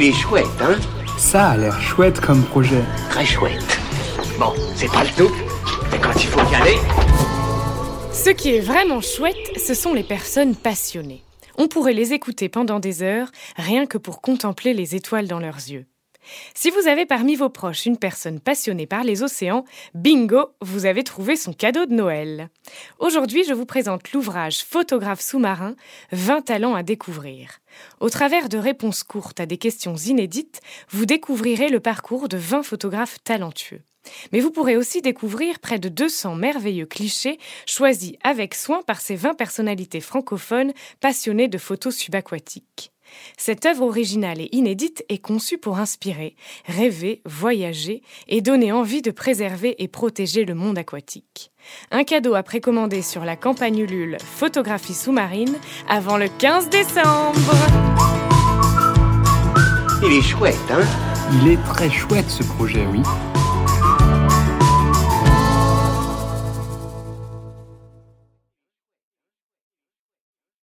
Il est chouette, hein Ça a l'air chouette comme projet. Très chouette. Bon, c'est pas le tout, mais quand il faut y aller... Ce qui est vraiment chouette, ce sont les personnes passionnées. On pourrait les écouter pendant des heures, rien que pour contempler les étoiles dans leurs yeux. Si vous avez parmi vos proches une personne passionnée par les océans, bingo, vous avez trouvé son cadeau de Noël. Aujourd'hui, je vous présente l'ouvrage Photographe sous-marin, 20 talents à découvrir. Au travers de réponses courtes à des questions inédites, vous découvrirez le parcours de 20 photographes talentueux. Mais vous pourrez aussi découvrir près de 200 merveilleux clichés choisis avec soin par ces 20 personnalités francophones passionnées de photos subaquatiques. Cette œuvre originale et inédite est conçue pour inspirer, rêver, voyager et donner envie de préserver et protéger le monde aquatique. Un cadeau à précommander sur la campagne Ulule Photographie sous-marine avant le 15 décembre. Il est chouette, hein? Il est très chouette ce projet, oui.